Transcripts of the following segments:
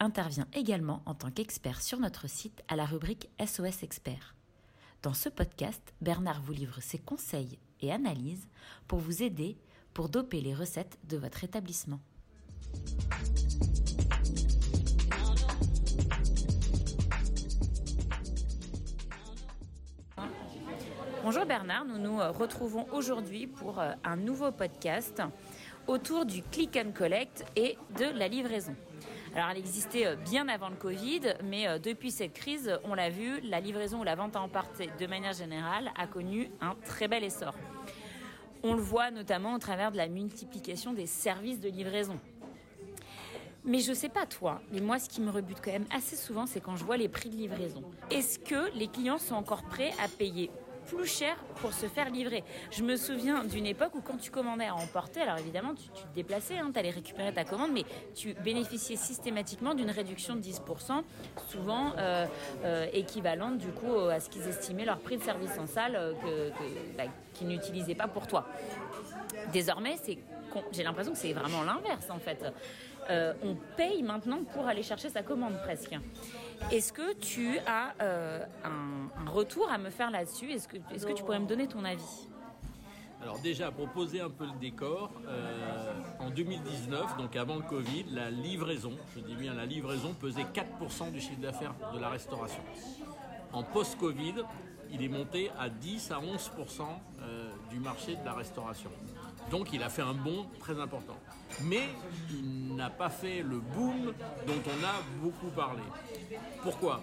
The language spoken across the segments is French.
intervient également en tant qu'expert sur notre site à la rubrique SOS Expert. Dans ce podcast, Bernard vous livre ses conseils et analyses pour vous aider pour doper les recettes de votre établissement. Bonjour Bernard, nous nous retrouvons aujourd'hui pour euh, un nouveau podcast autour du click and collect et de la livraison. Alors elle existait euh, bien avant le Covid, mais euh, depuis cette crise, on l'a vu, la livraison ou la vente à emporter de manière générale a connu un très bel essor. On le voit notamment au travers de la multiplication des services de livraison. Mais je sais pas toi, mais moi ce qui me rebute quand même assez souvent, c'est quand je vois les prix de livraison. Est-ce que les clients sont encore prêts à payer plus cher pour se faire livrer. Je me souviens d'une époque où quand tu commandais à emporter, alors évidemment tu, te déplaçais, hein, tu allais récupérer ta commande, mais tu bénéficiais systématiquement d'une réduction de 10%, souvent euh, euh, équivalente du coup à ce qu'ils estimaient leur prix de service en salle euh, bah, qu'ils n'utilisaient pas pour toi. Désormais, c'est j'ai l'impression que c'est vraiment l'inverse en fait. on paye maintenant pour aller chercher sa commande presque. Est-ce que tu as euh, un, retour à me faire là-dessus? Est-ce que, tu pourrais me donner ton avis? Alors déjà, pour poser un peu le décor, euh, en 2019, donc avant le Covid, la livraison, je dis bien la livraison, pesait 4% du chiffre d'affaires de la restauration. En post-Covid, il est monté à 10 à 11% euh, du marché de la restauration. Donc il a fait un bond très important. Mais il n'a pas fait le boom dont on a beaucoup parlé. Pourquoi?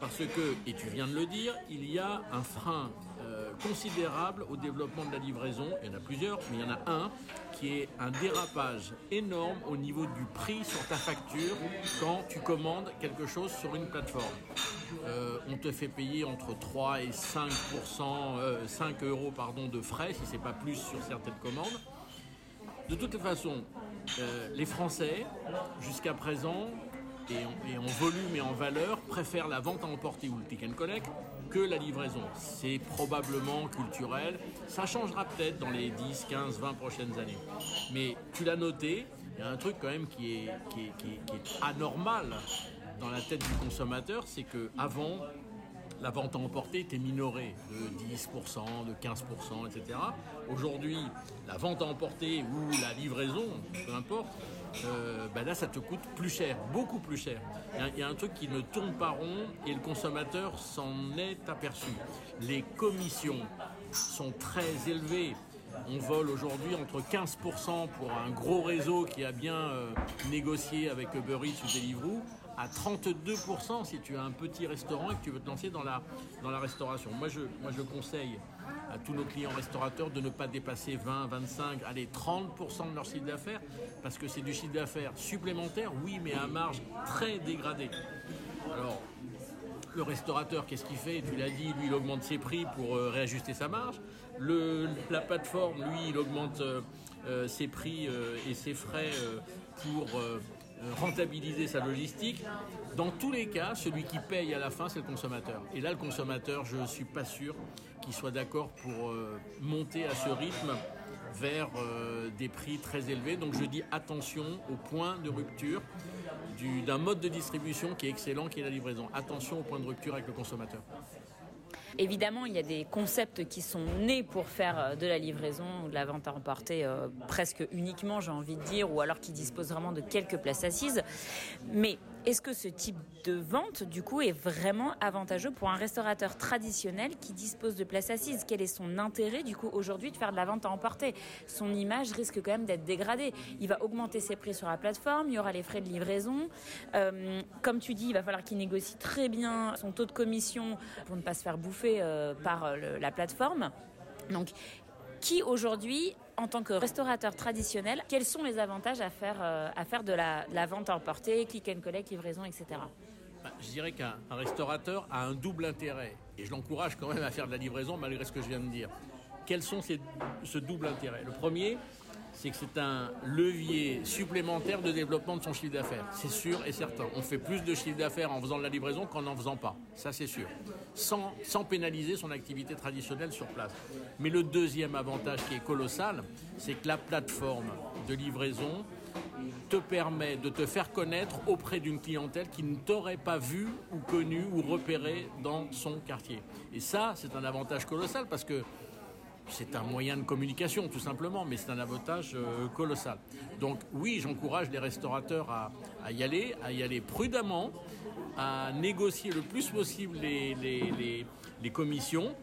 Parce que, et tu viens de le dire, il y a un frein euh, considérable au développement de la livraison. Il y en a plusieurs, mais il y en a un qui est un dérapage énorme au niveau du prix sur ta facture quand tu commandes quelque chose sur une plateforme. Euh, on te fait payer entre 3 et 5, 5 euh, euros pardon, de frais, si ce n'est pas plus sur certaines commandes. De toute façon, les Français, jusqu'à présent, et en, volume et en valeur préfèrent la vente à emporter ou le pick and collect que la livraison. C'est probablement culturel. Ça changera peut-être dans les 10, 15, 20 prochaines années. Mais tu l'as noté, il y a un truc quand même qui est anormal dans la tête du consommateur, c'est que avant la vente à emporter était minorée de 10%, de 15%, etc. Aujourd'hui, la vente à emporter ou la livraison, peu importe, euh, bah là ça te coûte plus cher, beaucoup plus cher. Il y, a un truc qui ne tourne pas rond et le consommateur s'en est aperçu. Les commissions sont très élevées. On vole aujourd'hui entre 15% pour un gros réseau qui a bien euh, négocié avec Uber Eats ou Deliveroo à 32% si tu as un petit restaurant et que tu veux te lancer dans la, dans la restauration. Moi je, moi, je conseille à tous nos clients restaurateurs de ne pas dépasser 20, 25, allez, 30% de leur chiffre d'affaires parce que c'est du chiffre d'affaires supplémentaire, oui, mais à marge très dégradée. Alors, le restaurateur, qu'est-ce qu'il fait? Tu l'as dit, lui, il augmente ses prix pour euh, réajuster sa marge. Le, la plateforme, lui, il augmente euh, euh, ses prix et ses frais pour rentabiliser sa logistique. Dans tous les cas, celui qui paye à la fin, c'est le consommateur. Et là, le consommateur, je ne suis pas sûr qu'il soit d'accord pour euh, monter à ce rythme vers euh, des prix très élevés. Donc je dis attention au point de rupture d'un mode de distribution qui est excellent, qui est la livraison. Attention au point de rupture avec le consommateur. Évidemment, il y a des concepts qui sont nés pour faire euh, de la livraison ou de la vente à emporter euh, presque uniquement, j'ai envie de dire, ou alors qui disposent vraiment de quelques places assises. Mais est-ce que ce type de vente, du coup, est vraiment avantageux pour un restaurateur traditionnel qui dispose de places assises? Quel est son intérêt, du coup, aujourd'hui de faire de la vente à emporter? Son image risque quand même d'être dégradée. Il va augmenter ses prix sur la plateforme, il y aura les frais de livraison. Euh, comme tu dis, il va falloir qu'il négocie très bien son taux de commission pour ne pas se faire bouffer euh, par euh, la plateforme. Donc, qui aujourd'hui, en tant que restaurateur traditionnel, quels sont les avantages à faire, euh, à faire de, la, vente à emporter, click and collect, livraison, etc. bah, Je dirais qu'un restaurateur a un double intérêt, et je l'encourage quand même à faire de la livraison malgré ce que je viens de dire. Quels sont ces, ce double intérêt? Le premier, c'est que c'est un levier supplémentaire de développement de son chiffre d'affaires. C'est sûr et certain. On fait plus de chiffre d'affaires en faisant de la livraison qu'en n'en faisant pas. Ça, c'est sûr. Sans, sans pénaliser son activité traditionnelle sur place. Mais le deuxième avantage qui est colossal, c'est que la plateforme de livraison te permet de te faire connaître auprès d'une clientèle qui ne t'aurait pas vu ou connu ou repéré dans son quartier. Et ça, c'est un avantage colossal parce que c'est un moyen de communication tout simplement, mais c'est un avantage euh, colossal. Donc oui, j'encourage les restaurateurs à, y aller, à y aller prudemment, à négocier le plus possible les, commissions,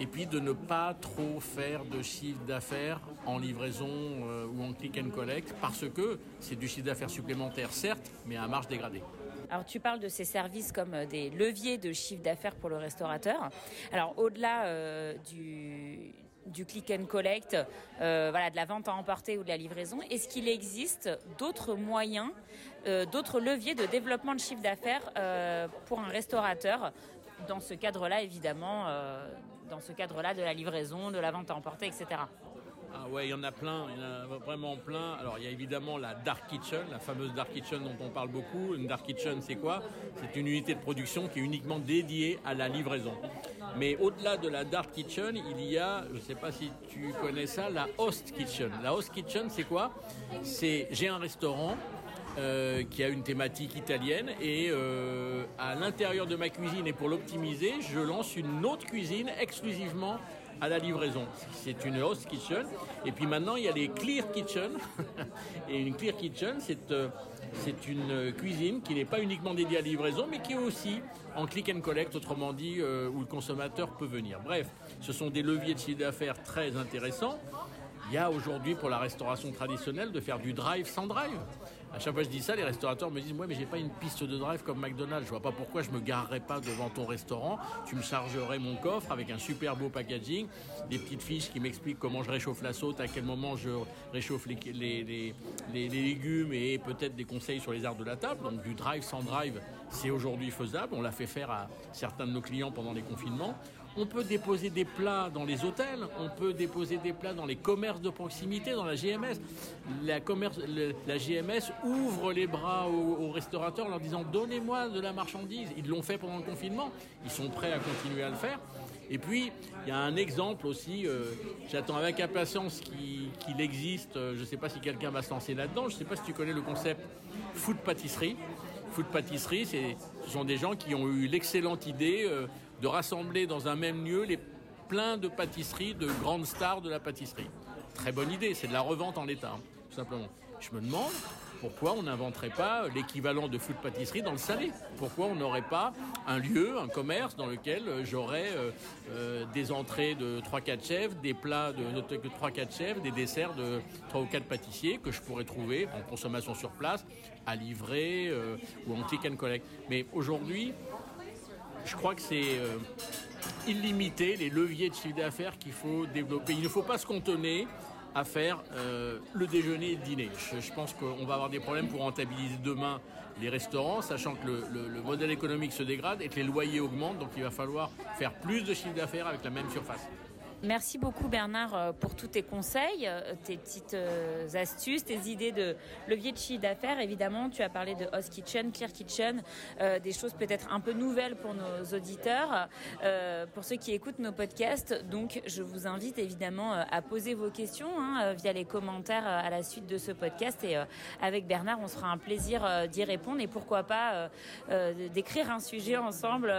et puis de ne pas trop faire de chiffre d'affaires en livraison euh, ou en click and collect, parce que c'est du chiffre d'affaires supplémentaire, certes, mais à marge dégradée. Alors tu parles de ces services comme euh, des leviers de chiffre d'affaires pour le restaurateur. Alors au-delà du, du click and collect, euh, voilà, de la vente à emporter ou de la livraison. Est-ce qu'il existe d'autres moyens, euh, d'autres leviers de développement de chiffre d'affaires euh, pour un restaurateur dans ce cadre-là, évidemment, dans ce cadre-là de la livraison, de la vente à emporter, etc. Ah ouais, il y en a plein, il y en a vraiment plein. Alors il y a évidemment la Dark Kitchen, la fameuse Dark Kitchen dont on parle beaucoup. Une Dark Kitchen, c'est quoi? C'est une unité de production qui est uniquement dédiée à la livraison. Mais au-delà de la Dark Kitchen, il y a, je ne sais pas si tu connais ça, la Host Kitchen. La Host Kitchen, c'est quoi? C'est j'ai un restaurant. Euh, qui a une thématique italienne et euh, à l'intérieur de ma cuisine et pour l'optimiser, je lance une autre cuisine exclusivement à la livraison. C'est une host kitchen. Et puis maintenant, il y a les clear kitchen. et une clear kitchen, c'est euh, c'est une cuisine qui n'est pas uniquement dédiée à la livraison, mais qui est aussi en click and collect, autrement dit, euh, où le consommateur peut venir. Bref, ce sont des leviers de chiffre d'affaires très intéressants. Il y a aujourd'hui pour la restauration traditionnelle de faire du drive sans drive. À chaque fois que je dis ça, les restaurateurs me disent Moi, mais j'ai pas une piste de drive comme McDonald's. Je vois pas pourquoi je me garerais pas devant ton restaurant. Tu me chargerais mon coffre avec un super beau packaging, des petites fiches qui m'expliquent comment je réchauffe la saute, à quel moment je réchauffe les, les, les, légumes et peut-être des conseils sur les arts de la table. Donc, du drive sans drive, c'est aujourd'hui faisable. On l'a fait faire à certains de nos clients pendant les confinements. On peut déposer des plats dans les hôtels, on peut déposer des plats dans les commerces de proximité, dans la GMS. La, GMS ouvre les bras aux, restaurateurs en leur disant donnez-moi de la marchandise. Ils l'ont fait pendant le confinement, ils sont prêts à continuer à le faire. Et puis, il y a un exemple aussi, euh, j'attends avec impatience qu'il existe, euh, je ne sais pas si quelqu'un va se lancer là-dedans, je ne sais pas si tu connais le concept food pâtisserie. Food pâtisserie, ce sont des gens qui ont eu l'excellente idée euh, de rassembler dans un même lieu les plein de pâtisseries, de grandes stars de la pâtisserie. Très bonne idée, c'est de la revente en l'état, hein, tout simplement. Je me demande pourquoi on n'inventerait pas l'équivalent de food pâtisserie dans le salé Pourquoi on n'aurait pas un lieu, un commerce dans lequel euh, j'aurais euh, des entrées de 3-4 chefs, des plats de, de 3-4 chefs, des desserts de 3 ou 4 pâtissiers que je pourrais trouver en consommation sur place, à livrer ou en click and collect. Mais aujourd'hui, je crois que c'est euh, illimité les leviers de chiffre d'affaires qu'il faut développer. Il ne faut pas se contenir à faire euh, le déjeuner et le dîner. Je, pense qu'on va avoir des problèmes pour rentabiliser demain les restaurants, sachant que le, modèle économique se dégrade et que les loyers augmentent, donc il va falloir faire plus de chiffre d'affaires avec la même surface. Merci beaucoup Bernard euh, pour tous tes conseils, euh, tes petites euh, astuces, tes idées de levier de chiffre d'affaires. Évidemment, tu as parlé de Host Kitchen, Clear Kitchen, des choses peut-être un peu nouvelles pour nos auditeurs, pour ceux qui écoutent nos podcasts. Donc, je vous invite évidemment à poser vos questions hein, via les commentaires à la suite de ce podcast. Et avec Bernard, on sera un plaisir d'y répondre et pourquoi pas d'écrire un sujet ensemble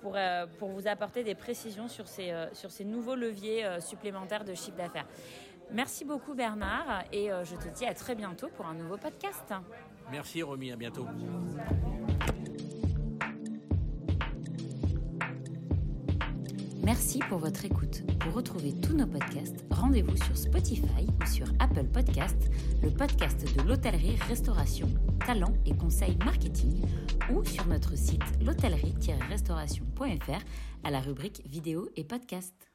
pour, euh, pour vous apporter des précisions sur ces, euh, nouveaux leviers euh, supplémentaires de chiffre d'affaires. Merci beaucoup Bernard et je te dis à très bientôt pour un nouveau podcast. Merci Romy, à bientôt. Merci pour votre écoute. Pour retrouver tous nos podcasts, rendez-vous sur Spotify ou sur Apple Podcasts, le podcast de l'hôtellerie-restauration, talent et conseils marketing, ou sur notre site l'hôtellerie-restauration.fr à la rubrique vidéo et podcast.